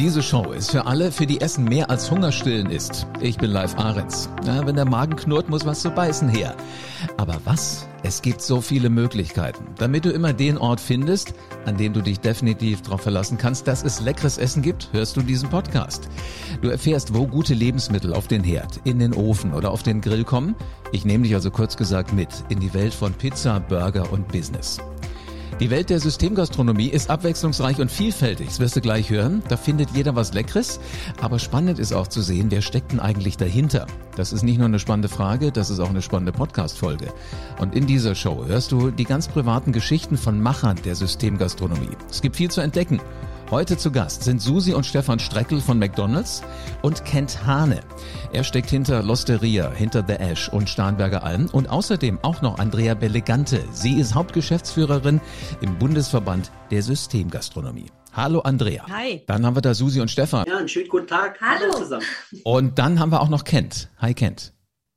Diese Show ist für alle, für die Essen mehr als Hungerstillen ist. Ich bin Live Ahrens. Ja, wenn der Magen knurrt, muss was zu beißen her. Aber was? Es gibt so viele Möglichkeiten. Damit du immer den Ort findest, an dem du dich definitiv darauf verlassen kannst, dass es leckeres Essen gibt, hörst du diesen Podcast. Du erfährst, wo gute Lebensmittel auf den Herd, in den Ofen oder auf den Grill kommen. Ich nehme dich also kurz gesagt mit in die Welt von Pizza, Burger und Business. Die Welt der Systemgastronomie ist abwechslungsreich und vielfältig. Das wirst du gleich hören. Da findet jeder was Leckeres. Aber spannend ist auch zu sehen, wer steckt denn eigentlich dahinter? Das ist nicht nur eine spannende Frage, das ist auch eine spannende Podcast-Folge. Und in dieser Show hörst du die ganz privaten Geschichten von Machern der Systemgastronomie. Es gibt viel zu entdecken. Heute zu Gast sind Susi und Stefan Streckel von McDonalds und Kent Hane. Er steckt hinter Losteria, hinter The Ash und Starnberger Alm und außerdem auch noch Andrea Bellegante. Sie ist Hauptgeschäftsführerin im Bundesverband der Systemgastronomie. Hallo Andrea. Hi. Dann haben wir da Susi und Stefan. Ja, einen schönen guten Tag. Hallo. zusammen. Und dann haben wir auch noch Kent. Hi Kent.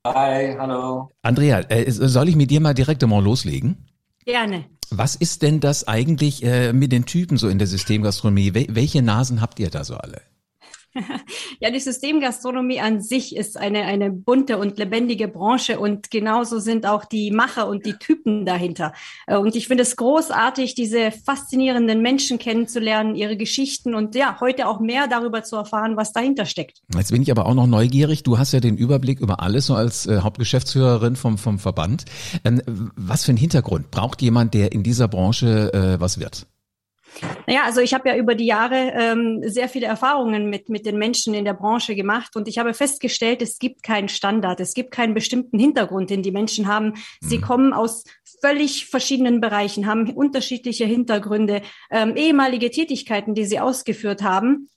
Hi, hallo. Andrea, äh, soll ich mit dir mal direkt einmal loslegen? Gerne. Was ist denn das eigentlich äh, mit den Typen so in der Systemgastronomie? Wel welche Nasen habt ihr da so alle? Ja, die Systemgastronomie an sich ist eine, eine bunte und lebendige Branche und genauso sind auch die Macher und die Typen dahinter. Äh, und ich finde es großartig, diese faszinierenden Menschen kennenzulernen, ihre Geschichten und ja, heute auch mehr darüber zu erfahren, was dahinter steckt. Jetzt bin ich aber auch noch neugierig. Du hast ja den Überblick über alles so als äh, Hauptgeschäftsführerin vom, vom Verband. Ähm, was für einen Hintergrund braucht jemand, der in dieser Branche äh, was wird? Naja, also ich habe ja über die Jahre ähm, sehr viele Erfahrungen mit, mit den Menschen in der Branche gemacht und ich habe festgestellt, es gibt keinen Standard, es gibt keinen bestimmten Hintergrund, den die Menschen haben. Sie mhm. kommen aus völlig verschiedenen Bereichen, haben unterschiedliche Hintergründe, ähm, ehemalige Tätigkeiten, die sie ausgeführt haben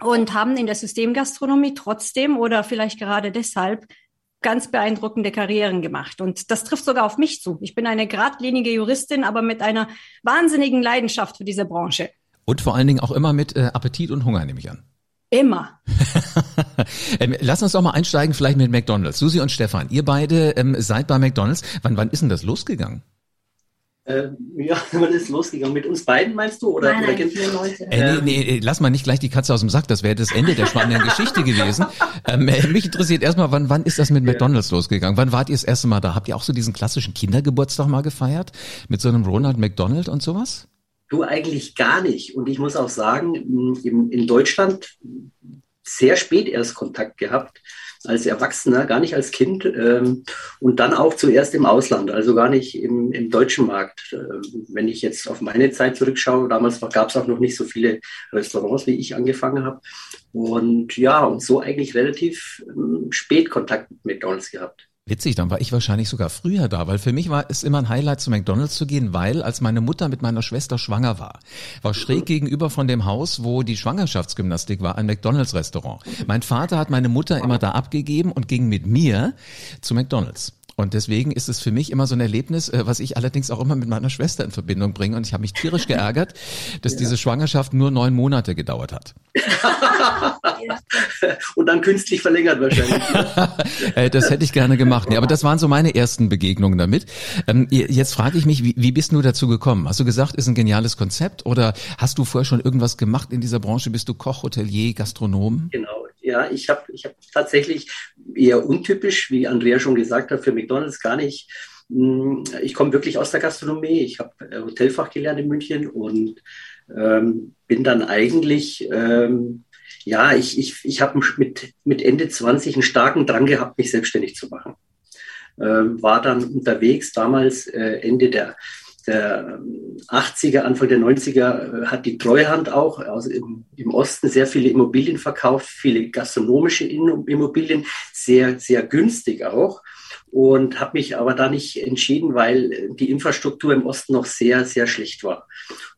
und haben in der Systemgastronomie trotzdem oder vielleicht gerade deshalb ganz beeindruckende Karrieren gemacht. Und das trifft sogar auf mich zu. Ich bin eine geradlinige Juristin, aber mit einer wahnsinnigen Leidenschaft für diese Branche. Und vor allen Dingen auch immer mit äh, Appetit und Hunger, nehme ich an. Immer. ähm, lass uns doch mal einsteigen, vielleicht mit McDonalds. Susi und Stefan, ihr beide ähm, seid bei McDonalds. Wann, wann ist denn das losgegangen? Äh, ja, wann ist losgegangen? Mit uns beiden meinst du? Oder, nein, oder nein, vier Leute. Äh, nee, nee, lass mal nicht gleich die Katze aus dem Sack, das wäre das Ende der spannenden Geschichte gewesen. Ähm, äh, mich interessiert erstmal, wann, wann ist das mit McDonalds ja. losgegangen? Wann wart ihr das erste Mal da? Habt ihr auch so diesen klassischen Kindergeburtstag mal gefeiert? Mit so einem Ronald McDonald und sowas? Du eigentlich gar nicht. Und ich muss auch sagen, in, in Deutschland sehr spät erst Kontakt gehabt als Erwachsener, gar nicht als Kind ähm, und dann auch zuerst im Ausland, also gar nicht im, im deutschen Markt. Äh, wenn ich jetzt auf meine Zeit zurückschaue, damals gab es auch noch nicht so viele Restaurants, wie ich angefangen habe. Und ja, und so eigentlich relativ ähm, spät Kontakt mit McDonald's gehabt. Witzig, dann war ich wahrscheinlich sogar früher da, weil für mich war es immer ein Highlight, zu McDonalds zu gehen, weil als meine Mutter mit meiner Schwester schwanger war, war schräg gegenüber von dem Haus, wo die Schwangerschaftsgymnastik war, ein McDonalds-Restaurant. Mein Vater hat meine Mutter immer da abgegeben und ging mit mir zu McDonalds. Und deswegen ist es für mich immer so ein Erlebnis, äh, was ich allerdings auch immer mit meiner Schwester in Verbindung bringe. Und ich habe mich tierisch geärgert, dass ja. diese Schwangerschaft nur neun Monate gedauert hat. Und dann künstlich verlängert wahrscheinlich. Äh, das hätte ich gerne gemacht. Nee, aber das waren so meine ersten Begegnungen damit. Ähm, jetzt frage ich mich, wie, wie bist du dazu gekommen? Hast du gesagt, ist ein geniales Konzept oder hast du vorher schon irgendwas gemacht in dieser Branche? Bist du Koch, Hotelier, Gastronom? Genau. Ja, ich habe ich hab tatsächlich eher untypisch, wie Andrea schon gesagt hat, für McDonald's gar nicht. Hm, ich komme wirklich aus der Gastronomie. Ich habe äh, Hotelfach gelernt in München und ähm, bin dann eigentlich, ähm, ja, ich, ich, ich habe mit, mit Ende 20 einen starken Drang gehabt, mich selbstständig zu machen. Ähm, war dann unterwegs, damals äh, Ende der der 80er, Anfang der 90er äh, hat die Treuhand auch also im, im Osten sehr viele Immobilien verkauft, viele gastronomische Immobilien, sehr, sehr günstig auch. Und habe mich aber da nicht entschieden, weil die Infrastruktur im Osten noch sehr, sehr schlecht war.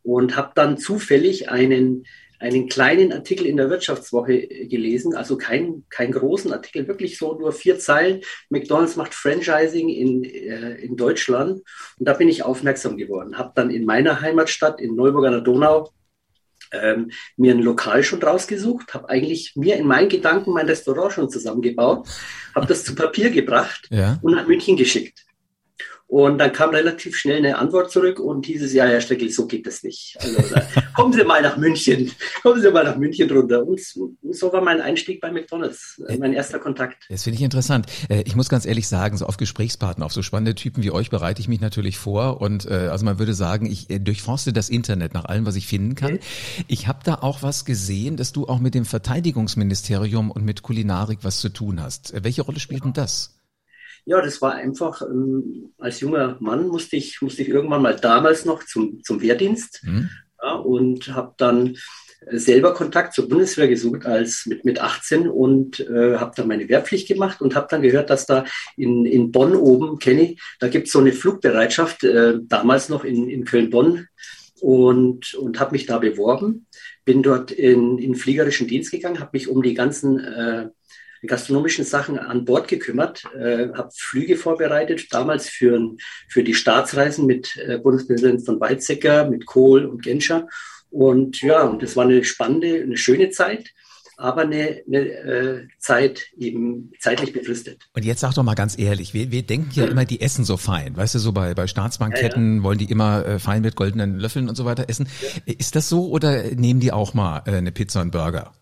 Und habe dann zufällig einen einen kleinen Artikel in der Wirtschaftswoche gelesen, also keinen kein großen Artikel, wirklich so nur vier Zeilen. McDonald's macht Franchising in, äh, in Deutschland und da bin ich aufmerksam geworden. Habe dann in meiner Heimatstadt in Neuburg an der Donau ähm, mir ein Lokal schon rausgesucht, habe eigentlich mir in meinen Gedanken mein Restaurant schon zusammengebaut, habe das zu Papier gebracht ja. und nach München geschickt. Und dann kam relativ schnell eine Antwort zurück und dieses Jahr, Herr Steckel, so geht das nicht. Also, kommen Sie mal nach München, kommen Sie mal nach München runter. Und so war mein Einstieg bei McDonalds, äh, mein erster Kontakt. Das finde ich interessant. Äh, ich muss ganz ehrlich sagen, so auf Gesprächspartner, auf so spannende Typen wie euch bereite ich mich natürlich vor. Und äh, also man würde sagen, ich durchforste das Internet nach allem, was ich finden kann. Ich habe da auch was gesehen, dass du auch mit dem Verteidigungsministerium und mit Kulinarik was zu tun hast. Welche Rolle spielt denn das? Ja, das war einfach, ähm, als junger Mann musste ich, musste ich irgendwann mal damals noch zum, zum Wehrdienst mhm. ja, und habe dann selber Kontakt zur Bundeswehr gesucht als mit, mit 18 und äh, habe dann meine Wehrpflicht gemacht und habe dann gehört, dass da in, in Bonn oben, kenne ich, da gibt es so eine Flugbereitschaft, äh, damals noch in, in Köln-Bonn und, und habe mich da beworben, bin dort in, in fliegerischen Dienst gegangen, habe mich um die ganzen äh, gastronomischen Sachen an Bord gekümmert, äh, habe Flüge vorbereitet, damals für, für die Staatsreisen mit äh, Bundespräsident von Weizsäcker, mit Kohl und Genscher. Und ja, und das war eine spannende, eine schöne Zeit aber eine, eine äh, Zeit eben zeitlich befristet. Und jetzt sag doch mal ganz ehrlich, wir, wir denken ja immer, die essen so fein. Weißt du, so bei, bei Staatsbankketten ja, ja. wollen die immer äh, fein mit goldenen Löffeln und so weiter essen. Ja. Ist das so oder nehmen die auch mal äh, eine Pizza und Burger?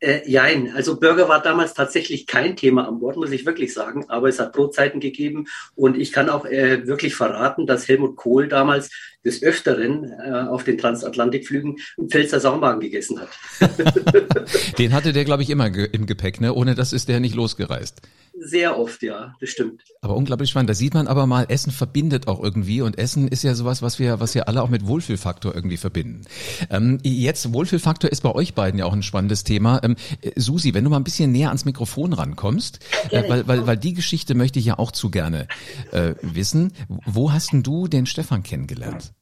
Äh, jein, also Burger war damals tatsächlich kein Thema an Bord, muss ich wirklich sagen, aber es hat Brotzeiten gegeben und ich kann auch äh, wirklich verraten, dass Helmut Kohl damals des Öfteren äh, auf den Transatlantikflügen einen Pfälzer Saumagen gegessen hat. den hatte der, glaube ich, immer ge im Gepäck, ne? Ohne das ist der nicht losgereist. Sehr oft, ja, das stimmt. Aber unglaublich spannend. Da sieht man aber mal, Essen verbindet auch irgendwie und Essen ist ja sowas, was wir, was wir alle auch mit Wohlfühlfaktor irgendwie verbinden. Ähm, jetzt Wohlfühlfaktor ist bei euch beiden ja auch ein spannendes Thema. Ähm, Susi, wenn du mal ein bisschen näher ans Mikrofon rankommst, äh, weil, weil, weil die Geschichte möchte ich ja auch zu gerne äh, wissen. Wo hast denn du den Stefan kennengelernt?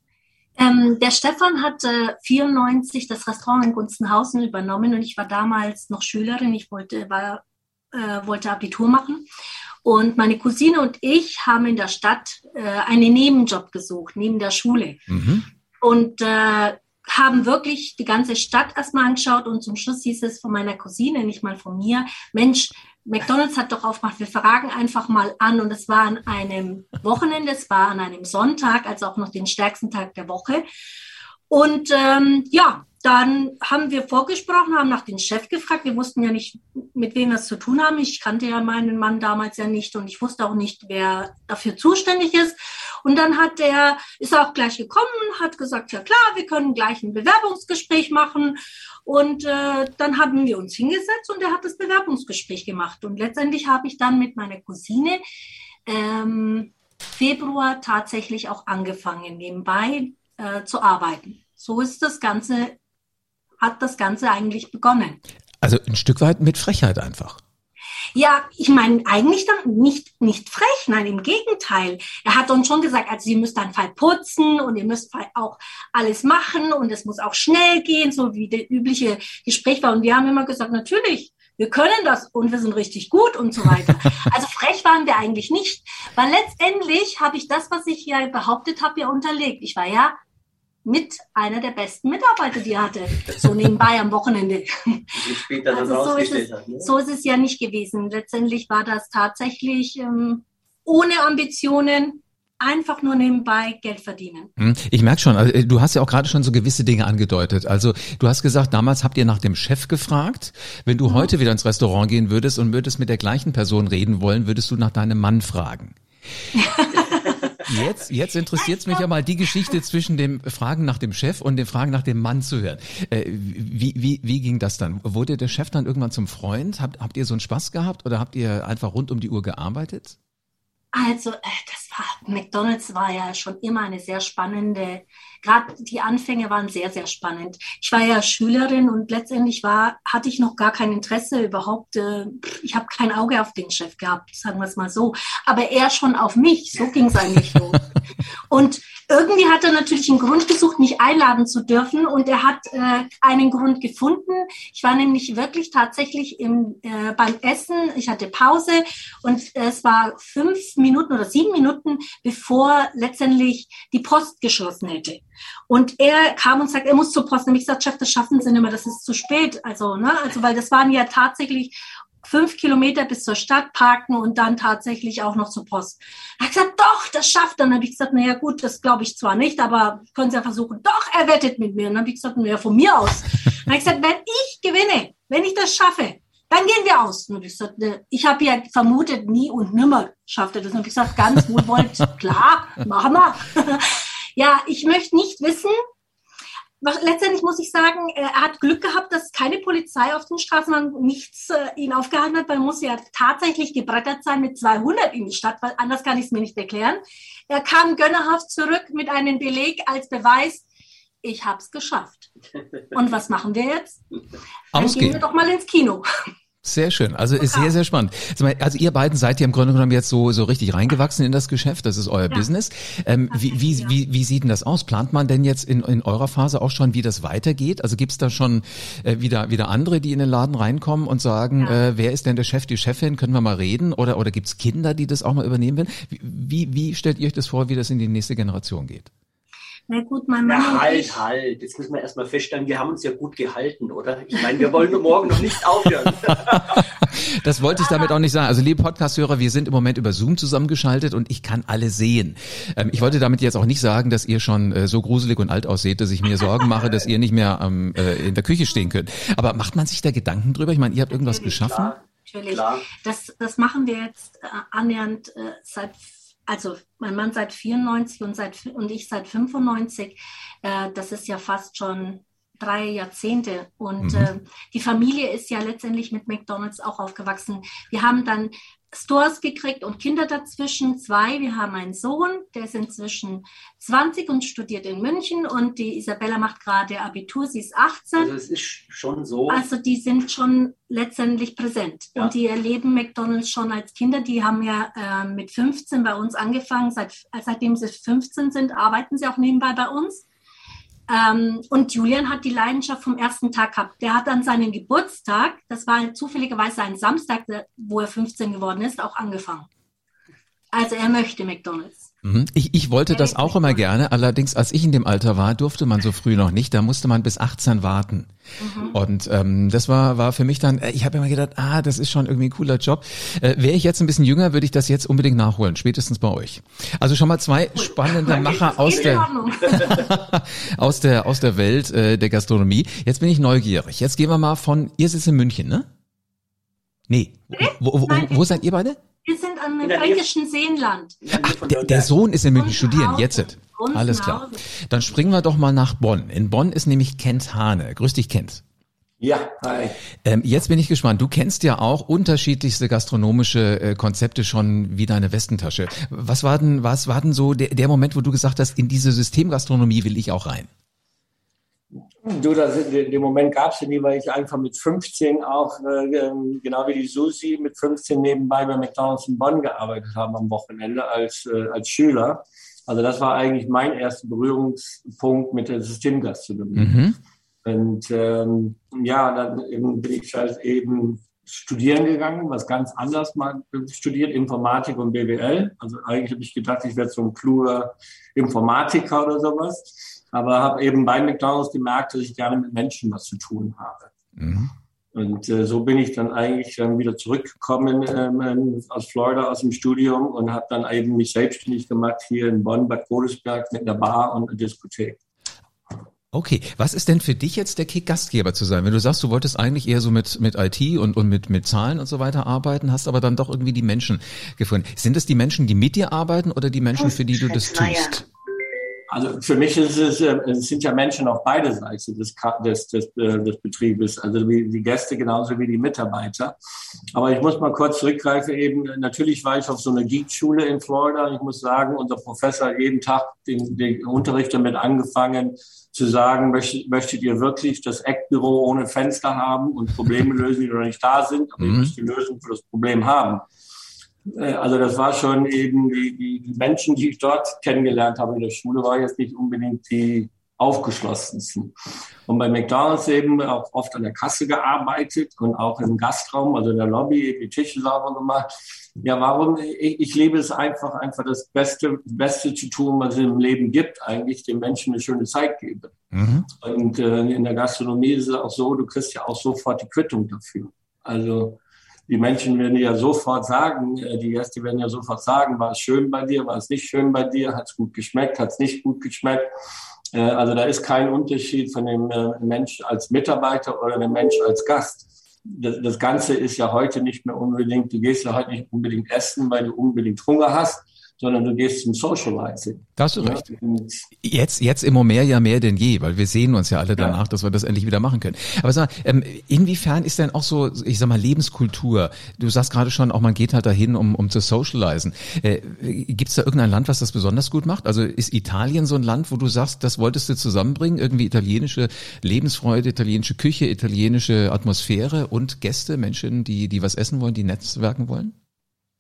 Ähm, der Stefan hatte 94 das Restaurant in Gunzenhausen übernommen und ich war damals noch Schülerin. Ich wollte, war, äh, wollte Abitur machen. Und meine Cousine und ich haben in der Stadt äh, einen Nebenjob gesucht, neben der Schule. Mhm. Und äh, haben wirklich die ganze Stadt erstmal angeschaut und zum Schluss hieß es von meiner Cousine, nicht mal von mir, Mensch, McDonald's hat doch aufgemacht, wir fragen einfach mal an. Und es war an einem Wochenende, es war an einem Sonntag, also auch noch den stärksten Tag der Woche. Und ähm, ja, dann haben wir vorgesprochen, haben nach dem Chef gefragt. Wir wussten ja nicht, mit wem wir es zu tun haben. Ich kannte ja meinen Mann damals ja nicht und ich wusste auch nicht, wer dafür zuständig ist. Und dann hat er, ist er auch gleich gekommen, hat gesagt, ja klar, wir können gleich ein Bewerbungsgespräch machen. Und äh, dann haben wir uns hingesetzt und er hat das Bewerbungsgespräch gemacht. Und letztendlich habe ich dann mit meiner Cousine ähm, Februar tatsächlich auch angefangen, nebenbei äh, zu arbeiten. So ist das Ganze hat das Ganze eigentlich begonnen. Also ein Stück weit mit Frechheit einfach. Ja, ich meine, eigentlich dann nicht, nicht frech, nein, im Gegenteil. Er hat uns schon gesagt, also ihr müsst dann Fall putzen und ihr müsst auch alles machen und es muss auch schnell gehen, so wie der übliche Gespräch war. Und wir haben immer gesagt, natürlich, wir können das und wir sind richtig gut und so weiter. Also frech waren wir eigentlich nicht, weil letztendlich habe ich das, was ich ja behauptet habe, ja unterlegt. Ich war ja mit einer der besten Mitarbeiter, die er hatte, so nebenbei am Wochenende. also so ist, es, hat, ne? so ist es ja nicht gewesen. Letztendlich war das tatsächlich ähm, ohne Ambitionen, einfach nur nebenbei Geld verdienen. Hm, ich merke schon, also, du hast ja auch gerade schon so gewisse Dinge angedeutet. Also du hast gesagt, damals habt ihr nach dem Chef gefragt. Wenn du mhm. heute wieder ins Restaurant gehen würdest und würdest mit der gleichen Person reden wollen, würdest du nach deinem Mann fragen. Jetzt, jetzt interessiert es mich ja mal die Geschichte zwischen dem Fragen nach dem Chef und dem Fragen nach dem Mann zu hören. Äh, wie, wie, wie ging das dann? Wurde der Chef dann irgendwann zum Freund? Habt, habt ihr so einen Spaß gehabt oder habt ihr einfach rund um die Uhr gearbeitet? Also, äh, das war, McDonalds war ja schon immer eine sehr spannende, gerade die Anfänge waren sehr, sehr spannend. Ich war ja Schülerin und letztendlich war, hatte ich noch gar kein Interesse überhaupt, äh, ich habe kein Auge auf den Chef gehabt, sagen wir es mal so. Aber er schon auf mich, so ging es eigentlich los. Und irgendwie hat er natürlich einen Grund gesucht, mich einladen zu dürfen und er hat äh, einen Grund gefunden. Ich war nämlich wirklich tatsächlich im, äh, beim Essen, ich hatte Pause und es war fünf Minuten oder sieben Minuten, bevor letztendlich die Post geschlossen hätte. Und er kam und sagt, er muss zur Post. Und ich gesagt, Chef, das schaffen Sie nicht mehr, das ist zu spät. Also, ne, also, weil das waren ja tatsächlich fünf Kilometer bis zur Stadt parken und dann tatsächlich auch noch zur Post. Er hat gesagt, doch, das schafft er. Dann habe ich gesagt, naja gut, das glaube ich zwar nicht, aber können Sie ja versuchen. Doch, er wettet mit mir. Und dann habe ich gesagt, naja, von mir aus. Dann habe ich gesagt, wenn ich gewinne, wenn ich das schaffe, dann gehen wir aus. Und ich gesagt, ne, ich habe ja vermutet, nie und nimmer schafft er das. Und ich gesagt, ganz wohlwollend, klar, machen wir. ja, ich möchte nicht wissen, letztendlich muss ich sagen, er hat Glück gehabt, dass keine Polizei auf den Straßen nichts äh, ihn aufgehalten hat, weil er muss ja tatsächlich gebrettert sein mit 200 in die Stadt, weil anders kann ich es mir nicht erklären. Er kam gönnerhaft zurück mit einem Beleg als Beweis, ich habe es geschafft. Und was machen wir jetzt? Dann Ausgehen. gehen wir doch mal ins Kino. Sehr schön. Also ist sehr, sehr spannend. Also ihr beiden seid ja im Grunde genommen jetzt so, so richtig reingewachsen in das Geschäft. Das ist euer ja. Business. Ähm, wie, wie, wie, wie sieht denn das aus? Plant man denn jetzt in, in eurer Phase auch schon, wie das weitergeht? Also gibt's da schon äh, wieder, wieder andere, die in den Laden reinkommen und sagen, ja. äh, wer ist denn der Chef, die Chefin? Können wir mal reden? Oder, oder gibt's Kinder, die das auch mal übernehmen will? Wie, wie stellt ihr euch das vor, wie das in die nächste Generation geht? Na gut, mein Mann. Na, halt, halt. Jetzt müssen wir erstmal feststellen, wir haben uns ja gut gehalten, oder? Ich meine, wir wollen morgen noch nicht aufhören. das wollte ich damit auch nicht sagen. Also, liebe Podcast-Hörer, wir sind im Moment über Zoom zusammengeschaltet und ich kann alle sehen. Ähm, ich wollte damit jetzt auch nicht sagen, dass ihr schon äh, so gruselig und alt ausseht, dass ich mir Sorgen mache, dass ihr nicht mehr ähm, äh, in der Küche stehen könnt. Aber macht man sich da Gedanken drüber? Ich meine, ihr habt irgendwas geschaffen? Klar. Natürlich. Klar. Das, das machen wir jetzt äh, annähernd äh, seit also mein Mann seit 94 und, seit, und ich seit 95, äh, das ist ja fast schon drei Jahrzehnte. Und mhm. äh, die Familie ist ja letztendlich mit McDonald's auch aufgewachsen. Wir haben dann Stores gekriegt und Kinder dazwischen, zwei. Wir haben einen Sohn, der ist inzwischen 20 und studiert in München und die Isabella macht gerade Abitur, sie ist 18. Also es ist schon so. Also die sind schon letztendlich präsent ja. und die erleben McDonald's schon als Kinder. Die haben ja äh, mit 15 bei uns angefangen. Seit, seitdem sie 15 sind, arbeiten sie auch nebenbei bei uns. Ähm, und Julian hat die Leidenschaft vom ersten Tag gehabt. Der hat dann seinen Geburtstag, das war zufälligerweise ein Samstag, wo er 15 geworden ist, auch angefangen. Also er möchte McDonald's. Mhm. Ich, ich wollte das auch immer gerne, allerdings als ich in dem Alter war, durfte man so früh noch nicht, da musste man bis 18 warten. Mhm. Und ähm, das war, war für mich dann, äh, ich habe immer gedacht, ah, das ist schon irgendwie ein cooler Job. Äh, Wäre ich jetzt ein bisschen jünger, würde ich das jetzt unbedingt nachholen, spätestens bei euch. Also schon mal zwei spannende Macher aus der, aus der aus der Welt äh, der Gastronomie. Jetzt bin ich neugierig. Jetzt gehen wir mal von, ihr sitzt in München, ne? Nee. Wo, wo, wo, wo seid ihr beide? Wir sind am fränkischen Seenland. Ach, der, der, Sohn ist in München studieren, jetzt. Alles klar. Dann springen wir doch mal nach Bonn. In Bonn ist nämlich Kent Hane. Grüß dich, Kent. Ja, hi. Ähm, jetzt bin ich gespannt. Du kennst ja auch unterschiedlichste gastronomische äh, Konzepte schon wie deine Westentasche. Was war denn, was war denn so der, der Moment, wo du gesagt hast, in diese Systemgastronomie will ich auch rein? Du, das, den Moment gab es ja nie, weil ich einfach mit 15 auch, äh, ähm, genau wie die Susi, mit 15 nebenbei bei McDonalds in Bonn gearbeitet habe am Wochenende als, äh, als Schüler. Also das war eigentlich mein erster Berührungspunkt mit der Systemgastronomie. Mhm. Und ähm, ja, dann bin ich halt eben studieren gegangen, was ganz anders mal studiert, Informatik und BWL. Also eigentlich habe ich gedacht, ich werde so ein kluger Informatiker oder sowas aber habe eben bei McDonald's gemerkt, dass ich gerne mit Menschen was zu tun habe. Mhm. Und äh, so bin ich dann eigentlich dann wieder zurückgekommen ähm, ähm aus Florida, aus dem Studium und habe dann eben mich selbstständig gemacht hier in Bonn, Bad Godesberg mit einer Bar und einer Diskothek. Okay, was ist denn für dich jetzt der Kick, Gastgeber zu sein? Wenn du sagst, du wolltest eigentlich eher so mit, mit IT und, und mit, mit Zahlen und so weiter arbeiten, hast aber dann doch irgendwie die Menschen gefunden. Sind es die Menschen, die mit dir arbeiten oder die Menschen, für die du das tust? Also für mich ist es, äh, es sind ja Menschen auf beide Seiten des, des, des, äh, des Betriebes, also wie die Gäste genauso wie die Mitarbeiter. Aber ich muss mal kurz zurückgreifen eben, natürlich war ich auf so einer Geek-Schule in Florida. Ich muss sagen, unser Professor hat jeden Tag den, den Unterricht damit angefangen zu sagen, möchtet, möchtet ihr wirklich das Eckbüro ohne Fenster haben und Probleme lösen, die noch nicht da sind, aber mhm. ihr müsst die Lösung für das Problem haben. Äh, also das war schon eben die, die, die Menschen, die ich dort kennengelernt habe in der Schule, war jetzt nicht unbedingt die aufgeschlossensten. Und bei McDonald's eben auch oft an der Kasse gearbeitet und auch im Gastraum, also in der Lobby, die Tische sauber gemacht. Ja, warum? Ich, ich lebe es einfach, einfach das Beste, Beste zu tun, was es im Leben gibt, eigentlich den Menschen eine schöne Zeit geben. Mhm. Und äh, in der Gastronomie ist es auch so, du kriegst ja auch sofort die Quittung dafür. Also die Menschen werden ja sofort sagen, äh, die Gäste werden ja sofort sagen, war es schön bei dir, war es nicht schön bei dir, hat es gut geschmeckt, hat es nicht gut geschmeckt. Äh, also da ist kein Unterschied von dem äh, Mensch als Mitarbeiter oder dem Mensch als Gast. Das, Ganze ist ja heute nicht mehr unbedingt, du gehst ja heute nicht unbedingt essen, weil du unbedingt Hunger hast, sondern du gehst zum Socializing. Das ist recht. Jetzt, jetzt immer mehr ja mehr denn je, weil wir sehen uns ja alle danach, ja. dass wir das endlich wieder machen können. Aber sag mal, ähm, inwiefern ist denn auch so, ich sag mal, Lebenskultur? Du sagst gerade schon, auch man geht halt dahin, um, um zu socialisen. Äh, Gibt es da irgendein Land, was das besonders gut macht? Also ist Italien so ein Land, wo du sagst, das wolltest du zusammenbringen? Irgendwie italienische Lebensfreude, italienische Küche, italienische Atmosphäre und Gäste, Menschen, die, die was essen wollen, die netzwerken wollen?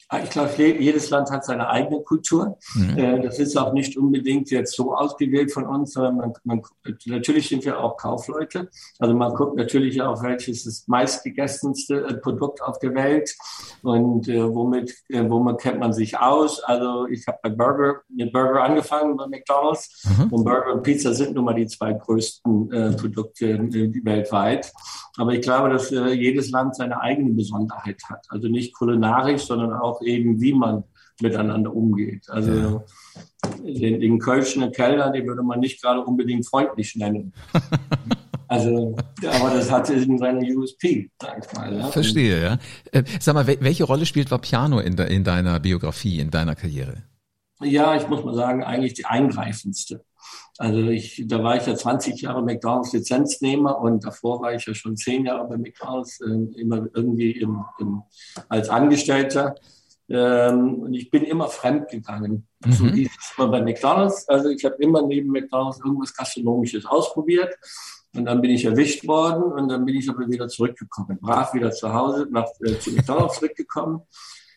Ah, ich glaube, jedes Land hat seine eigene Kultur. Mhm. Äh, das ist auch nicht unbedingt jetzt so ausgewählt von uns, sondern man, man, natürlich sind wir auch Kaufleute. Also man guckt natürlich auch, welches ist das meistgegessenste äh, Produkt auf der Welt und äh, womit, äh, womit kennt man sich aus. Also ich habe bei Burger, mit Burger angefangen bei McDonald's mhm. und Burger und Pizza sind nun mal die zwei größten äh, Produkte äh, weltweit. Aber ich glaube, dass jedes Land seine eigene Besonderheit hat. Also nicht kulinarisch, sondern auch auch eben, wie man miteinander umgeht. Also ja. den, den Kölschner Keller, den würde man nicht gerade unbedingt freundlich nennen. Also, aber das hat eben seine USP, sag ich mal. Ja. Verstehe, ja. Äh, sag mal, welche Rolle spielt Vapiano in, de, in deiner Biografie, in deiner Karriere? Ja, ich muss mal sagen, eigentlich die eingreifendste. Also ich, da war ich ja 20 Jahre McDonalds Lizenznehmer und davor war ich ja schon zehn Jahre bei McDonalds, äh, immer irgendwie im, im, als Angestellter. Ähm, und ich bin immer fremd gegangen. Mhm. So hieß es immer bei McDonalds. Also ich habe immer neben McDonalds irgendwas Gastronomisches ausprobiert. Und dann bin ich erwischt worden und dann bin ich aber wieder zurückgekommen. Brav wieder zu Hause, nach, äh, zu McDonalds zurückgekommen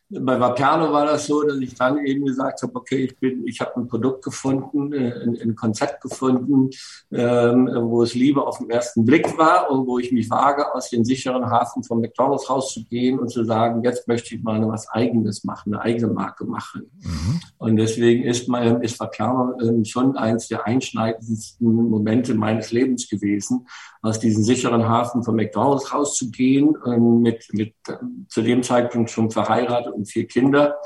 bei Vapiano war das so, dass ich dann eben gesagt habe, okay, ich bin, ich habe ein Produkt gefunden, äh, ein, ein Konzept gefunden, ähm, wo es Liebe auf den ersten Blick war und wo ich mich wage, aus dem sicheren Hafen von McDonalds rauszugehen und zu sagen, jetzt möchte ich mal was Eigenes machen, eine eigene Marke machen. Mhm. Und deswegen ist, mein, ist Vapiano ähm, schon eins der einschneidendsten Momente meines Lebens gewesen, aus diesem sicheren Hafen von McDonalds rauszugehen, ähm, mit, mit zu dem Zeitpunkt schon verheiratet und vier Kinder,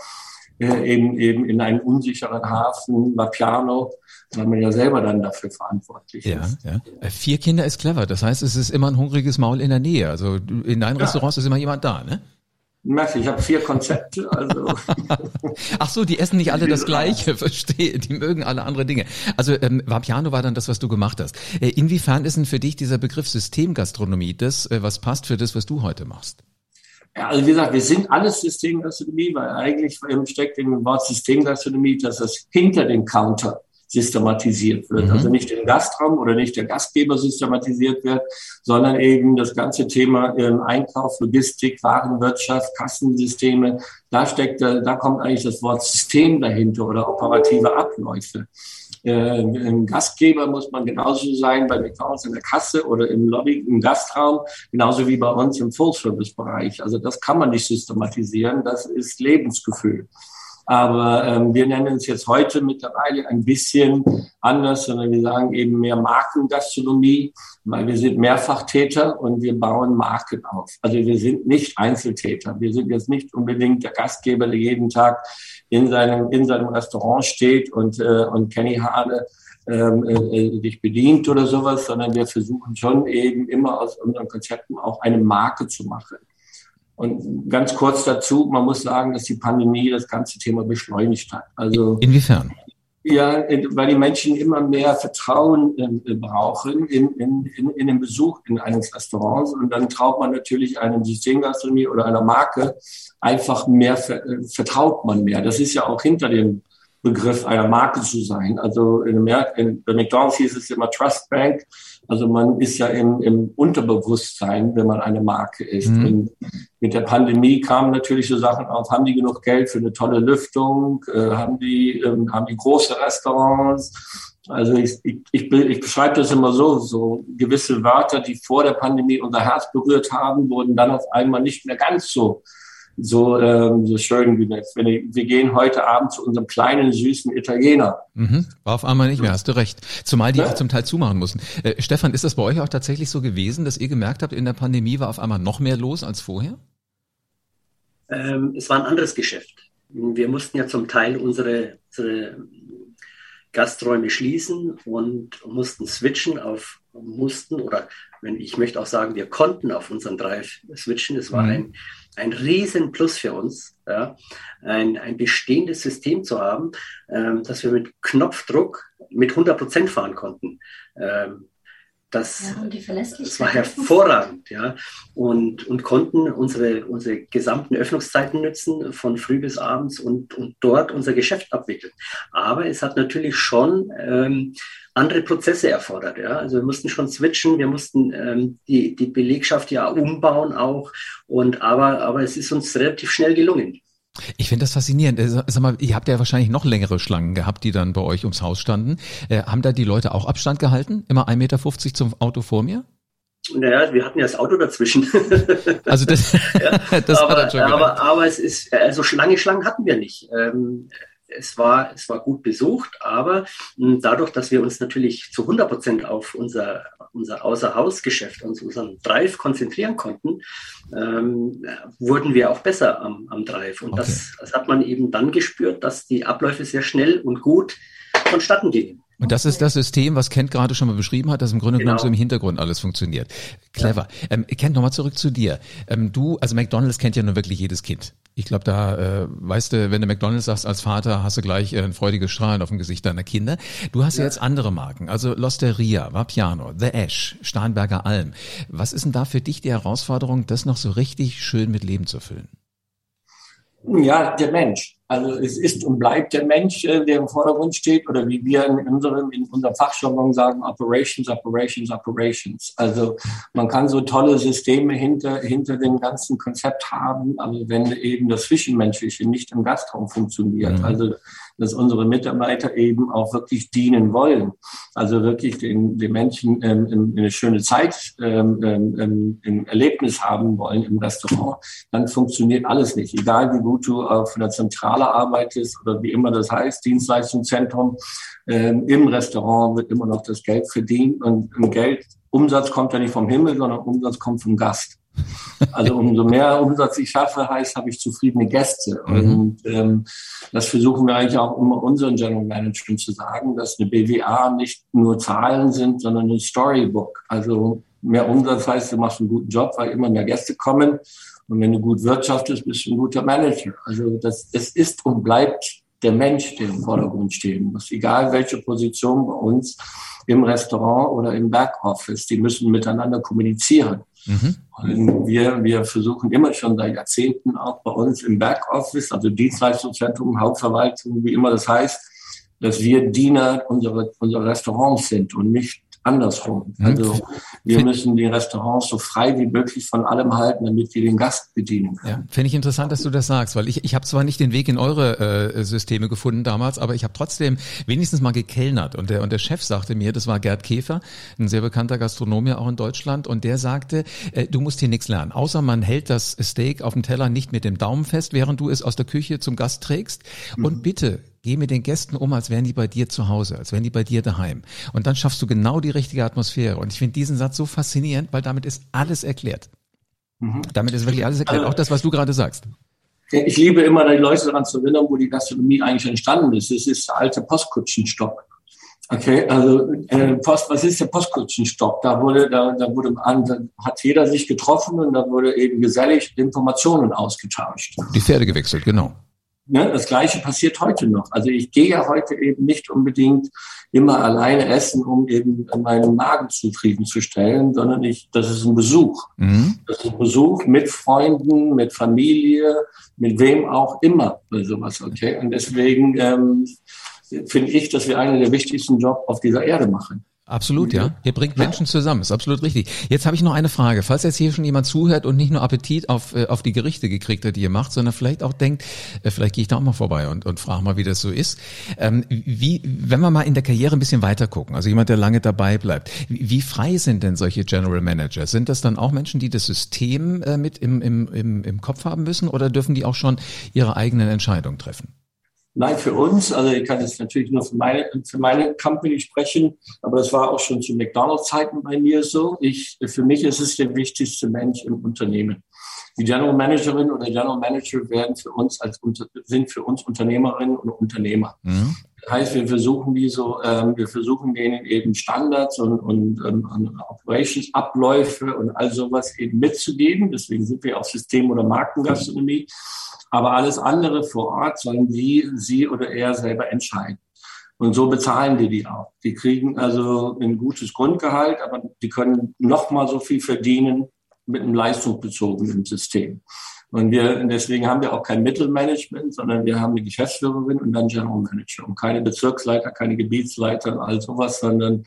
äh, eben, eben in einen unsicheren Hafen, Vapiano, weil man ja selber dann dafür verantwortlich ja, ist. Ja. Äh, vier Kinder ist clever. Das heißt, es ist immer ein hungriges Maul in der Nähe. Also in deinen ja. Restaurants ist immer jemand da, ne? Merke, ich habe vier Konzepte. Also. Ach so, die essen nicht alle das Gleiche, verstehe. Die mögen alle andere Dinge. Also ähm, Vapiano war dann das, was du gemacht hast. Äh, inwiefern ist denn für dich dieser Begriff Systemgastronomie das, äh, was passt für das, was du heute machst? Ja, also wie gesagt, wir sind alles Systemgastronomie, weil eigentlich steckt in dem Wort Systemgastronomie, dass das hinter dem Counter systematisiert wird. Mhm. Also nicht im Gastraum oder nicht der Gastgeber systematisiert wird, sondern eben das ganze Thema ähm, Einkauf, Logistik, Warenwirtschaft, Kassensysteme. Da steckt, da kommt eigentlich das Wort System dahinter oder operative Abläufe. Äh, Im Gastgeber muss man genauso sein bei McDonalds in der Kasse oder im Lobby, im Gastraum, genauso wie bei uns im Full-Service-Bereich. Also das kann man nicht systematisieren, das ist Lebensgefühl. Aber ähm, wir nennen es jetzt heute mittlerweile ein bisschen anders, sondern wir sagen eben mehr Markengastronomie, weil wir sind Mehrfachtäter und wir bauen Marken auf. Also wir sind nicht Einzeltäter. Wir sind jetzt nicht unbedingt der Gastgeber, der jeden Tag in seinem, in seinem Restaurant steht und, äh, und Kenny Hane ähm, äh, dich bedient oder sowas, sondern wir versuchen schon eben immer aus unseren Konzepten auch eine Marke zu machen. Und ganz kurz dazu, man muss sagen, dass die Pandemie das ganze Thema beschleunigt hat. Also inwiefern? Ja, weil die Menschen immer mehr Vertrauen äh, brauchen in, in, in, in den Besuch in eines Restaurants. Und dann traut man natürlich einem Systemgastronomie oder einer Marke einfach mehr, äh, vertraut man mehr. Das ist ja auch hinter dem Begriff einer Marke zu sein. Also in, in, bei McDonald's hieß es immer Trust Bank. Also man ist ja im, im Unterbewusstsein, wenn man eine Marke ist. Mhm. Und mit der Pandemie kamen natürlich so Sachen auf, haben die genug Geld für eine tolle Lüftung, äh, haben, die, ähm, haben die große Restaurants. Also ich, ich, ich, ich beschreibe das immer so, so gewisse Wörter, die vor der Pandemie unser Herz berührt haben, wurden dann auf einmal nicht mehr ganz so so, ähm, so schön wie jetzt. Wenn ich, wir gehen heute Abend zu unserem kleinen, süßen Italiener. Mhm, war auf einmal nicht mehr, hast du recht. Zumal die ja. auch zum Teil zumachen mussten. Äh, Stefan, ist das bei euch auch tatsächlich so gewesen, dass ihr gemerkt habt, in der Pandemie war auf einmal noch mehr los als vorher? ähm, es war ein anderes Geschäft. Wir mussten ja zum Teil unsere, unsere Gasträume schließen und mussten switchen auf mussten oder wenn ich möchte auch sagen, wir konnten auf unseren Drive switchen. Es war mhm. ein, ein riesen Plus für uns, ja, ein, ein bestehendes System zu haben, ähm, dass wir mit Knopfdruck mit 100 Prozent fahren konnten. Ähm, das, ja, das war hervorragend, ja. Und, und konnten unsere, unsere gesamten Öffnungszeiten nutzen, von früh bis abends und, und dort unser Geschäft abwickeln. Aber es hat natürlich schon ähm, andere Prozesse erfordert, ja. Also wir mussten schon switchen, wir mussten ähm, die, die Belegschaft ja umbauen auch. Und aber, aber es ist uns relativ schnell gelungen. Ich finde das faszinierend. Äh, sag mal, ihr habt ja wahrscheinlich noch längere Schlangen gehabt, die dann bei euch ums Haus standen. Äh, haben da die Leute auch Abstand gehalten? Immer 1,50 Meter zum Auto vor mir? Naja, wir hatten ja das Auto dazwischen. Also das, ja, das aber, hat schon aber, aber es ist, also lange Schlangen hatten wir nicht. Ähm, es war, es war gut besucht, aber hm, dadurch, dass wir uns natürlich zu 100 Prozent auf unser, unser Außerhausgeschäft, und unseren Drive konzentrieren konnten, ähm, wurden wir auch besser am, am Drive. Und okay. das, das hat man eben dann gespürt, dass die Abläufe sehr schnell und gut vonstatten gingen. Und das ist das System, was Kent gerade schon mal beschrieben hat, dass im Grunde genau. genommen so im Hintergrund alles funktioniert. Clever. Ja. Ähm, Kent, nochmal zurück zu dir. Ähm, du, also McDonalds kennt ja nur wirklich jedes Kind. Ich glaube, da äh, weißt du, wenn du McDonalds sagst als Vater, hast du gleich äh, ein freudiges Strahlen auf dem Gesicht deiner Kinder. Du hast ja, ja jetzt andere Marken, also Losteria, Vapiano, The Ash, Starnberger Alm. Was ist denn da für dich die Herausforderung, das noch so richtig schön mit Leben zu füllen? Ja, der Mensch. Also es ist und bleibt der Mensch, äh, der im Vordergrund steht, oder wie wir in unserem, in unserem Fachjargon sagen, Operations, Operations, Operations. Also man kann so tolle Systeme hinter, hinter dem ganzen Konzept haben, aber wenn eben das Zwischenmenschliche nicht im Gastraum funktioniert, mhm. also dass unsere Mitarbeiter eben auch wirklich dienen wollen. Also wirklich den, den Menschen ähm, eine schöne Zeit ähm, ähm, im Erlebnis haben wollen im Restaurant, dann funktioniert alles nicht. Egal wie gut du auf einer Zentrale arbeitest oder wie immer das heißt, Dienstleistungszentrum, ähm, im Restaurant wird immer noch das Geld verdient und Geld, Umsatz kommt ja nicht vom Himmel, sondern Umsatz kommt vom Gast. Also umso mehr Umsatz ich schaffe, heißt, habe ich zufriedene Gäste. Mhm. Und ähm, das versuchen wir eigentlich auch immer unseren General Management zu sagen, dass eine BWA nicht nur Zahlen sind, sondern ein Storybook. Also mehr Umsatz heißt, du machst einen guten Job, weil immer mehr Gäste kommen. Und wenn du gut wirtschaftest, bist du ein guter Manager. Also das, es ist und bleibt der Mensch, der im Vordergrund stehen muss. Egal welche Position bei uns im Restaurant oder im Backoffice, die müssen miteinander kommunizieren. Mhm. Und wir, wir versuchen immer schon seit Jahrzehnten auch bei uns im Backoffice, also Dienstleistungszentrum, Hauptverwaltung, wie immer das heißt, dass wir Diener unserer, unserer Restaurants sind und nicht andersrum. Mhm. Also wir müssen die Restaurants so frei wie möglich von allem halten, damit wir den Gast bedienen können. Ja, finde ich interessant, dass du das sagst, weil ich, ich habe zwar nicht den Weg in eure äh, Systeme gefunden damals, aber ich habe trotzdem wenigstens mal gekellnert und der, und der Chef sagte mir, das war Gerd Käfer, ein sehr bekannter Gastronom ja auch in Deutschland und der sagte, äh, du musst hier nichts lernen, außer man hält das Steak auf dem Teller nicht mit dem Daumen fest, während du es aus der Küche zum Gast trägst und mhm. bitte Geh mit den Gästen um, als wären die bei dir zu Hause, als wären die bei dir daheim. Und dann schaffst du genau die richtige Atmosphäre. Und ich finde diesen Satz so faszinierend, weil damit ist alles erklärt. Mhm. Damit ist wirklich alles erklärt. Also, auch das, was du gerade sagst. Ich liebe immer, die Leute daran zu erinnern, wo die Gastronomie eigentlich entstanden ist. Es ist der alte Postkutschenstock. Okay, also äh, Post, was ist der Postkutschenstock? Da wurde, da, da wurde an, da hat jeder sich getroffen und da wurde eben gesellig Informationen ausgetauscht. Die Pferde gewechselt, genau. Ne, das Gleiche passiert heute noch. Also ich gehe ja heute eben nicht unbedingt immer alleine essen, um eben meinen Magen zufriedenzustellen, sondern ich, das ist ein Besuch. Mhm. Das ist ein Besuch mit Freunden, mit Familie, mit wem auch immer oder sowas. Okay, und deswegen ähm, finde ich, dass wir einen der wichtigsten Job auf dieser Erde machen. Absolut, ja. Ihr bringt Menschen zusammen, ist absolut richtig. Jetzt habe ich noch eine Frage. Falls jetzt hier schon jemand zuhört und nicht nur Appetit auf, äh, auf die Gerichte gekriegt hat, die ihr macht, sondern vielleicht auch denkt, äh, vielleicht gehe ich da auch mal vorbei und, und frage mal, wie das so ist. Ähm, wie, wenn wir mal in der Karriere ein bisschen weiter gucken, also jemand, der lange dabei bleibt, wie, wie frei sind denn solche General Manager? Sind das dann auch Menschen, die das System äh, mit im, im, im, im Kopf haben müssen oder dürfen die auch schon ihre eigenen Entscheidungen treffen? Nein, für uns, also ich kann jetzt natürlich nur für meine, für meine Company sprechen, aber das war auch schon zu McDonalds-Zeiten bei mir so. Ich, für mich ist es der wichtigste Mensch im Unternehmen. Die General Managerin oder General Manager werden für uns als sind für uns Unternehmerinnen und Unternehmer. Mhm. Das heißt, wir versuchen die so, ähm, wir versuchen denen eben Standards und, und ähm, Operations, Abläufe und all sowas eben mitzugeben. Deswegen sind wir auf System- oder Markengastronomie. Aber alles andere vor Ort sollen sie, sie oder er selber entscheiden. Und so bezahlen die die auch. Die kriegen also ein gutes Grundgehalt, aber die können noch mal so viel verdienen mit einem leistungsbezogenen System. Und wir, deswegen haben wir auch kein Mittelmanagement, sondern wir haben eine Geschäftsführerin und dann General Manager und keine Bezirksleiter, keine Gebietsleiter und all sowas, sondern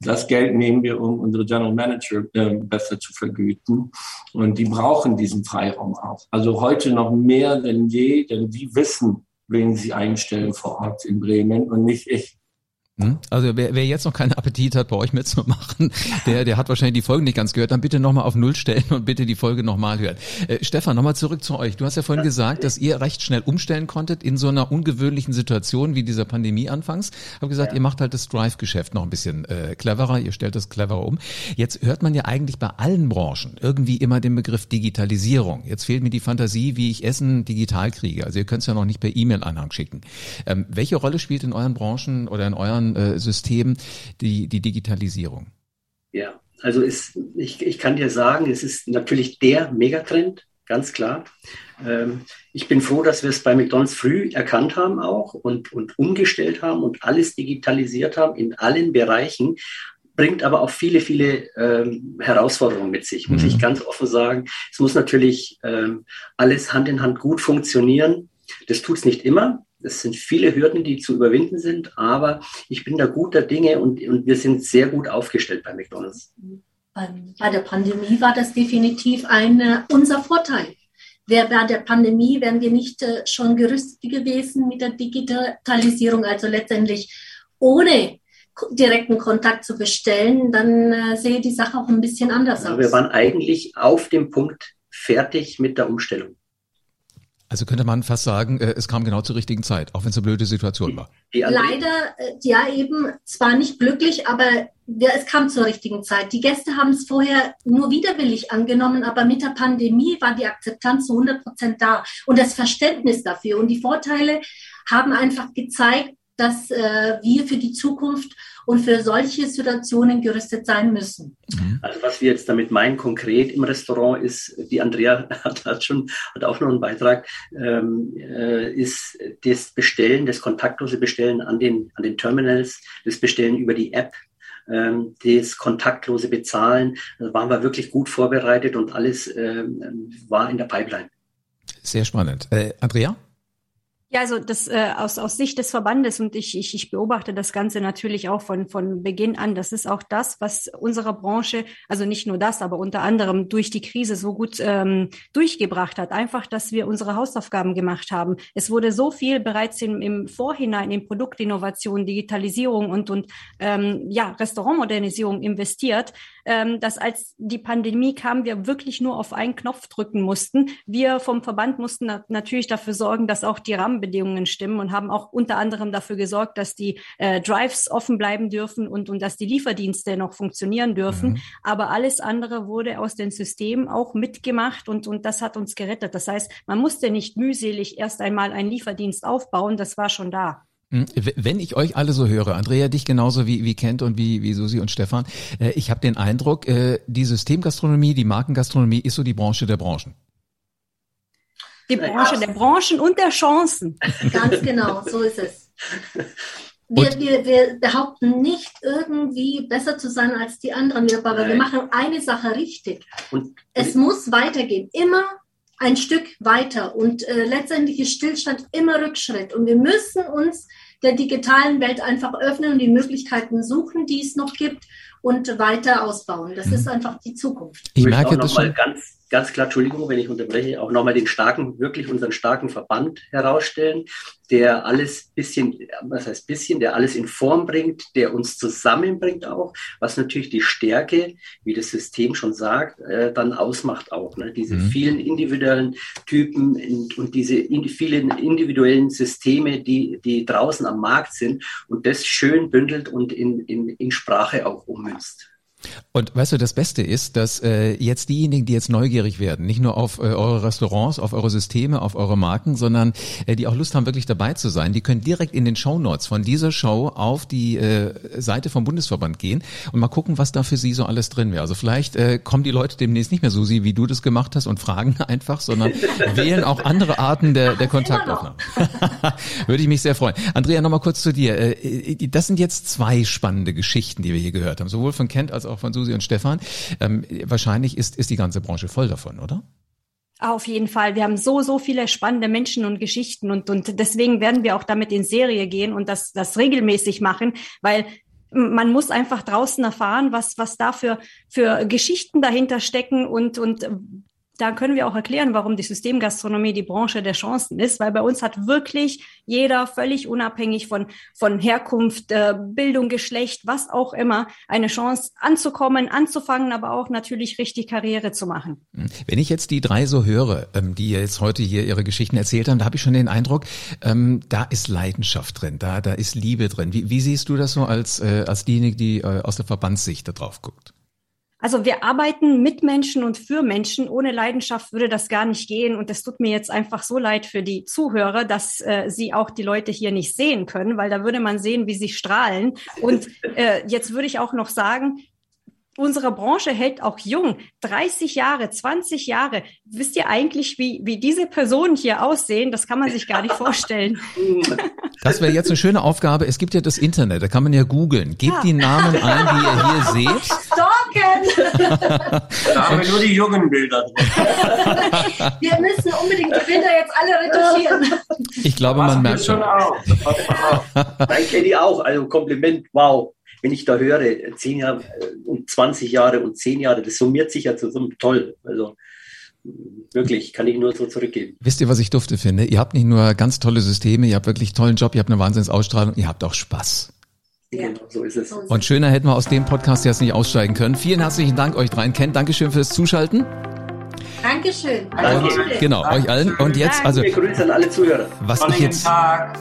das Geld nehmen wir, um unsere General Manager äh, besser zu vergüten. Und die brauchen diesen Freiraum auch. Also heute noch mehr denn je, denn die wissen, wen sie einstellen vor Ort in Bremen und nicht ich. Hm? Also wer, wer jetzt noch keinen Appetit hat, bei euch mitzumachen, der, der hat wahrscheinlich die Folge nicht ganz gehört, dann bitte nochmal auf Null stellen und bitte die Folge nochmal hören. Äh, Stefan, nochmal zurück zu euch. Du hast ja vorhin gesagt, dass ihr recht schnell umstellen konntet in so einer ungewöhnlichen Situation wie dieser Pandemie anfangs. Hab gesagt, ja. ihr macht halt das Drive-Geschäft noch ein bisschen äh, cleverer, ihr stellt das cleverer um. Jetzt hört man ja eigentlich bei allen Branchen irgendwie immer den Begriff Digitalisierung. Jetzt fehlt mir die Fantasie, wie ich Essen digital kriege. Also ihr könnt es ja noch nicht per E-Mail-Anhang schicken. Ähm, welche Rolle spielt in euren Branchen oder in euren anderen äh, Systemen die, die Digitalisierung? Ja, also ist, ich, ich kann dir sagen, es ist natürlich der Megatrend, ganz klar. Ähm, ich bin froh, dass wir es bei McDonald's früh erkannt haben auch und, und umgestellt haben und alles digitalisiert haben in allen Bereichen bringt aber auch viele, viele ähm, Herausforderungen mit sich, muss mhm. ich ganz offen sagen. Es muss natürlich ähm, alles Hand in Hand gut funktionieren. Das tut es nicht immer. Es sind viele Hürden, die zu überwinden sind, aber ich bin da guter Dinge und, und wir sind sehr gut aufgestellt bei McDonald's. Bei der Pandemie war das definitiv ein, äh, unser Vorteil. Wer bei der Pandemie wären wir nicht äh, schon gerüstet gewesen mit der Digitalisierung, also letztendlich ohne direkten Kontakt zu bestellen, dann äh, sehe die Sache auch ein bisschen anders ja, aus. Wir waren eigentlich auf dem Punkt fertig mit der Umstellung. Also könnte man fast sagen, äh, es kam genau zur richtigen Zeit, auch wenn es eine blöde Situation war. Leider, äh, ja eben, zwar nicht glücklich, aber es kam zur richtigen Zeit. Die Gäste haben es vorher nur widerwillig angenommen, aber mit der Pandemie war die Akzeptanz zu 100 Prozent da und das Verständnis dafür und die Vorteile haben einfach gezeigt, dass äh, wir für die Zukunft und für solche Situationen gerüstet sein müssen. Mhm. Also was wir jetzt damit meinen konkret im Restaurant ist, die Andrea hat, hat schon hat auch noch einen Beitrag, ähm, äh, ist das Bestellen, das kontaktlose Bestellen an den an den Terminals, das Bestellen über die App ähm, das kontaktlose Bezahlen. Da waren wir wirklich gut vorbereitet und alles ähm, war in der Pipeline. Sehr spannend. Äh, Andrea? Ja, also das äh, aus, aus Sicht des Verbandes und ich, ich, ich beobachte das Ganze natürlich auch von, von Beginn an. Das ist auch das, was unserer Branche, also nicht nur das, aber unter anderem durch die Krise so gut ähm, durchgebracht hat. Einfach, dass wir unsere Hausaufgaben gemacht haben. Es wurde so viel bereits im, im Vorhinein in Produktinnovation, Digitalisierung und, und ähm, ja, Restaurantmodernisierung investiert, ähm, dass als die Pandemie kam, wir wirklich nur auf einen Knopf drücken mussten. Wir vom Verband mussten na natürlich dafür sorgen, dass auch die Rahmenbedingungen stimmen und haben auch unter anderem dafür gesorgt, dass die äh, Drives offen bleiben dürfen und, und dass die Lieferdienste noch funktionieren dürfen. Mhm. Aber alles andere wurde aus den Systemen auch mitgemacht und, und das hat uns gerettet. Das heißt, man musste nicht mühselig erst einmal einen Lieferdienst aufbauen, das war schon da. Mhm. Wenn ich euch alle so höre, Andrea dich genauso wie, wie Kent und wie, wie Susi und Stefan, äh, ich habe den Eindruck, äh, die Systemgastronomie, die Markengastronomie ist so die Branche der Branchen. Die Branche der Branchen und der Chancen. Ganz genau, so ist es. Wir, wir, wir behaupten nicht irgendwie besser zu sein als die anderen, aber Nein. wir machen eine Sache richtig. Und, es muss weitergehen, immer ein Stück weiter und äh, letztendlich ist Stillstand immer Rückschritt und wir müssen uns der digitalen Welt einfach öffnen und die Möglichkeiten suchen, die es noch gibt und weiter ausbauen. Das mhm. ist einfach die Zukunft. Ich, ich merke das schon. Ganz, ganz klar, Entschuldigung, wenn ich unterbreche, auch nochmal den starken, wirklich unseren starken Verband herausstellen, der alles bisschen, was heißt bisschen, der alles in Form bringt, der uns zusammenbringt auch, was natürlich die Stärke, wie das System schon sagt, äh, dann ausmacht auch. Ne? Diese mhm. vielen individuellen Typen und, und diese in, vielen individuellen Systeme, die, die draußen am Markt sind und das schön bündelt und in, in, in Sprache auch ummünzt. Und weißt du, das Beste ist, dass äh, jetzt diejenigen, die jetzt neugierig werden, nicht nur auf äh, eure Restaurants, auf eure Systeme, auf eure Marken, sondern äh, die auch Lust haben, wirklich dabei zu sein, die können direkt in den Show Notes von dieser Show auf die äh, Seite vom Bundesverband gehen und mal gucken, was da für sie so alles drin wäre. Also vielleicht äh, kommen die Leute demnächst nicht mehr so, wie du das gemacht hast und fragen einfach, sondern wählen auch andere Arten der, der Kontaktaufnahme. Würde ich mich sehr freuen. Andrea, nochmal kurz zu dir. Äh, das sind jetzt zwei spannende Geschichten, die wir hier gehört haben, sowohl von Kent als auch von Susi und Stefan. Ähm, wahrscheinlich ist, ist die ganze Branche voll davon, oder? Auf jeden Fall. Wir haben so, so viele spannende Menschen und Geschichten und, und deswegen werden wir auch damit in Serie gehen und das, das regelmäßig machen, weil man muss einfach draußen erfahren, was, was da für, für Geschichten dahinter stecken und, und da können wir auch erklären, warum die Systemgastronomie die Branche der Chancen ist, weil bei uns hat wirklich jeder völlig unabhängig von, von Herkunft, äh, Bildung, Geschlecht, was auch immer, eine Chance anzukommen, anzufangen, aber auch natürlich richtig Karriere zu machen. Hm. Wenn ich jetzt die drei so höre, ähm, die jetzt heute hier ihre Geschichten erzählt haben, da habe ich schon den Eindruck, ähm, da ist Leidenschaft drin, da, da ist Liebe drin. Wie, wie siehst du das so als, äh, als diejenige, die äh, aus der Verbandssicht da drauf guckt? Also wir arbeiten mit Menschen und für Menschen. Ohne Leidenschaft würde das gar nicht gehen. Und es tut mir jetzt einfach so leid für die Zuhörer, dass äh, sie auch die Leute hier nicht sehen können, weil da würde man sehen, wie sie strahlen. Und äh, jetzt würde ich auch noch sagen, unsere Branche hält auch jung. 30 Jahre, 20 Jahre. Wisst ihr eigentlich, wie, wie diese Personen hier aussehen? Das kann man sich gar nicht vorstellen. Das wäre jetzt eine schöne Aufgabe. Es gibt ja das Internet, da kann man ja googeln. Gebt ja. die Namen ein, die ihr hier seht. Stalken! Da haben wir nur die jungen Bilder drin. Wir müssen unbedingt die Bilder jetzt alle retuschieren. Ich glaube, man merkt schon. Nein, kenne ich auch. Also Kompliment, wow wenn ich da höre, zehn Jahre äh, und 20 Jahre und zehn Jahre, das summiert sich ja zusammen toll. Also wirklich, kann ich nur so zurückgeben. Wisst ihr, was ich dufte finde? Ihr habt nicht nur ganz tolle Systeme, ihr habt wirklich tollen Job, ihr habt eine Wahnsinnsausstrahlung, ihr habt auch Spaß. Ja. Genau, so ist es. Und schöner hätten wir aus dem Podcast jetzt nicht aussteigen können. Vielen herzlichen Dank euch dreien. Ken, Dankeschön fürs Zuschalten. Dankeschön. Danke. Und, genau, Danke. euch allen. Und jetzt, also. Grüße an alle Zuhörer. Was ich jetzt. Tag.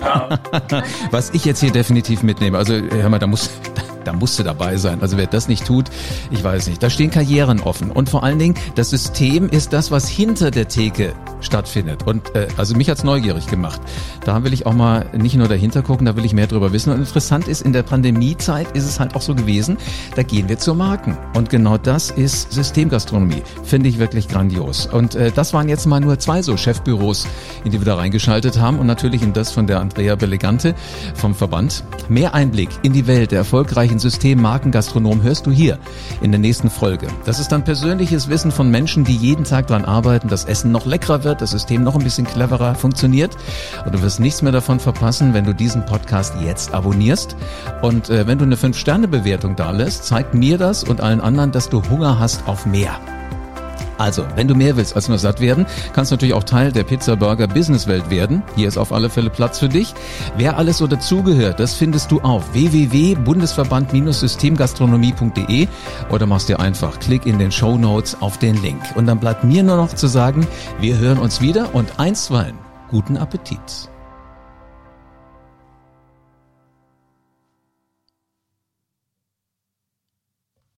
Was ich jetzt hier definitiv mitnehme, also hör mal, da muss, da musste dabei sein. Also wer das nicht tut, ich weiß nicht. Da stehen Karrieren offen. Und vor allen Dingen, das System ist das, was hinter der Theke stattfindet. Und äh, also mich hat's neugierig gemacht. Da will ich auch mal nicht nur dahinter gucken, da will ich mehr drüber wissen. Und interessant ist, in der Pandemiezeit ist es halt auch so gewesen, da gehen wir zur Marken. Und genau das ist Systemgastronomie. Finde ich wirklich grandios. Und äh, das waren jetzt mal nur zwei so Chefbüros, in die wir da reingeschaltet haben. Und natürlich in das von der Andrea Belegante vom Verband. Mehr Einblick in die Welt der erfolgreichen System Markengastronom hörst du hier in der nächsten Folge. Das ist dann persönliches Wissen von Menschen, die jeden Tag daran arbeiten, dass Essen noch leckerer wird, das System noch ein bisschen cleverer funktioniert. Und du wirst nichts mehr davon verpassen, wenn du diesen Podcast jetzt abonnierst. Und äh, wenn du eine 5-Sterne-Bewertung da lässt, zeigt mir das und allen anderen, dass du Hunger hast auf mehr. Also, wenn du mehr willst als nur satt werden, kannst du natürlich auch Teil der Pizza Burger Business Welt werden. Hier ist auf alle Fälle Platz für dich. Wer alles so dazugehört, das findest du auf www.bundesverband-systemgastronomie.de oder machst dir einfach Klick in den Show Notes auf den Link. Und dann bleibt mir nur noch zu sagen, wir hören uns wieder und einstweilen guten Appetit.